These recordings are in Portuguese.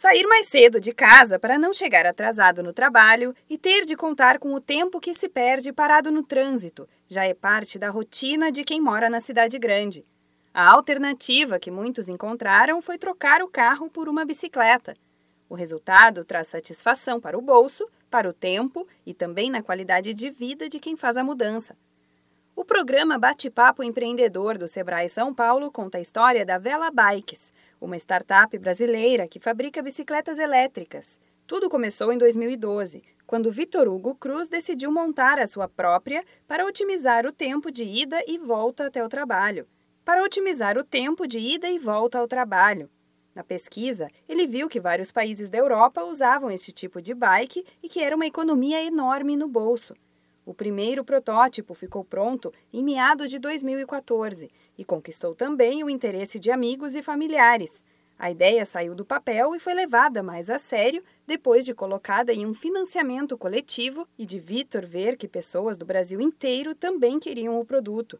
Sair mais cedo de casa para não chegar atrasado no trabalho e ter de contar com o tempo que se perde parado no trânsito já é parte da rotina de quem mora na cidade grande. A alternativa que muitos encontraram foi trocar o carro por uma bicicleta. O resultado traz satisfação para o bolso, para o tempo e também na qualidade de vida de quem faz a mudança. O programa Bate-Papo Empreendedor do Sebrae São Paulo conta a história da Vela Bikes, uma startup brasileira que fabrica bicicletas elétricas. Tudo começou em 2012, quando Vitor Hugo Cruz decidiu montar a sua própria para otimizar o tempo de ida e volta até o trabalho. Para otimizar o tempo de ida e volta ao trabalho. Na pesquisa, ele viu que vários países da Europa usavam este tipo de bike e que era uma economia enorme no bolso. O primeiro protótipo ficou pronto em meados de 2014 e conquistou também o interesse de amigos e familiares. A ideia saiu do papel e foi levada mais a sério depois de colocada em um financiamento coletivo e de Vitor ver que pessoas do Brasil inteiro também queriam o produto.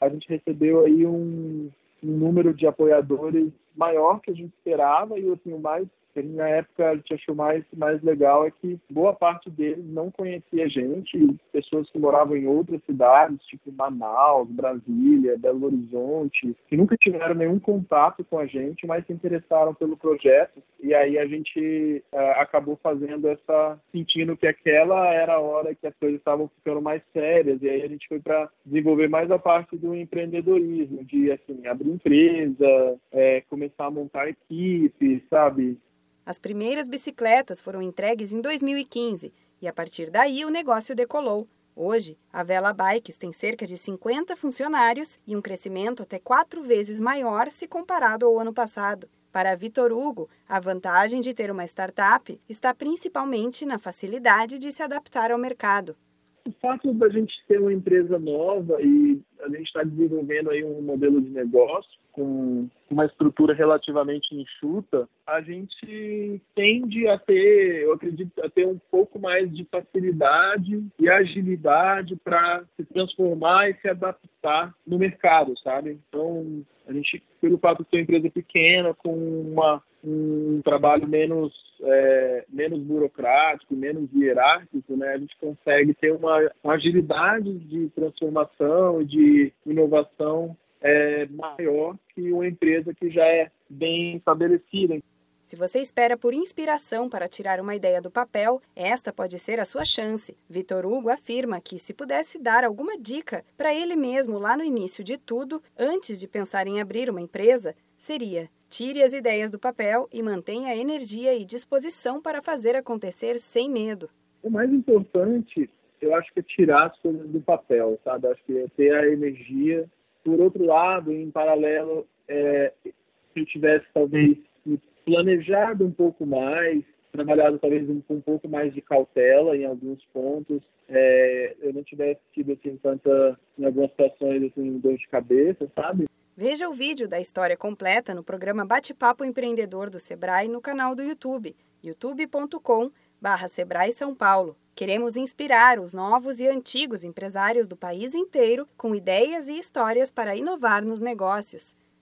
A gente recebeu aí um, um número de apoiadores maior que a gente esperava e assim, o mais na época a gente achou mais, mais legal é que boa parte deles não conhecia a gente, pessoas que moravam em outras cidades, tipo Manaus, Brasília, Belo Horizonte, que nunca tiveram nenhum contato com a gente, mas se interessaram pelo projeto. E aí a gente uh, acabou fazendo essa, sentindo que aquela era a hora que as coisas estavam ficando mais sérias. E aí a gente foi para desenvolver mais a parte do empreendedorismo, de assim, abrir empresa, é, começar a montar equipe, sabe? As primeiras bicicletas foram entregues em 2015 e a partir daí o negócio decolou. Hoje, a Vela Bikes tem cerca de 50 funcionários e um crescimento até quatro vezes maior se comparado ao ano passado. Para Vitor Hugo, a vantagem de ter uma startup está principalmente na facilidade de se adaptar ao mercado. O fato da gente ter uma empresa nova e a gente está desenvolvendo aí um modelo de negócio com uma estrutura relativamente enxuta, a gente tende a ter, eu acredito, a ter um pouco mais de facilidade e agilidade para se transformar e se adaptar no mercado, sabe? Então, a gente, pelo fato de ser uma empresa pequena, com uma, um trabalho menos, é, menos burocrático, menos hierárquico, né, a gente consegue ter uma, agilidade de transformação e de inovação é, maior que uma empresa que já é bem estabelecida. Se você espera por inspiração para tirar uma ideia do papel, esta pode ser a sua chance. Vitor Hugo afirma que, se pudesse dar alguma dica para ele mesmo lá no início de tudo, antes de pensar em abrir uma empresa, seria: tire as ideias do papel e mantenha energia e disposição para fazer acontecer sem medo. O mais importante, eu acho que é tirar as coisas do papel, sabe? Acho que é ter a energia por outro lado, em paralelo, é, se eu tivesse talvez planejado um pouco mais, trabalhado talvez com um pouco mais de cautela em alguns pontos, é, eu não tivesse tido assim tanta, em algumas situações assim dor de cabeça, sabe? Veja o vídeo da história completa no programa Bate-Papo Empreendedor do Sebrae no canal do YouTube, youtube.com/sebrae São Paulo. Queremos inspirar os novos e antigos empresários do país inteiro com ideias e histórias para inovar nos negócios.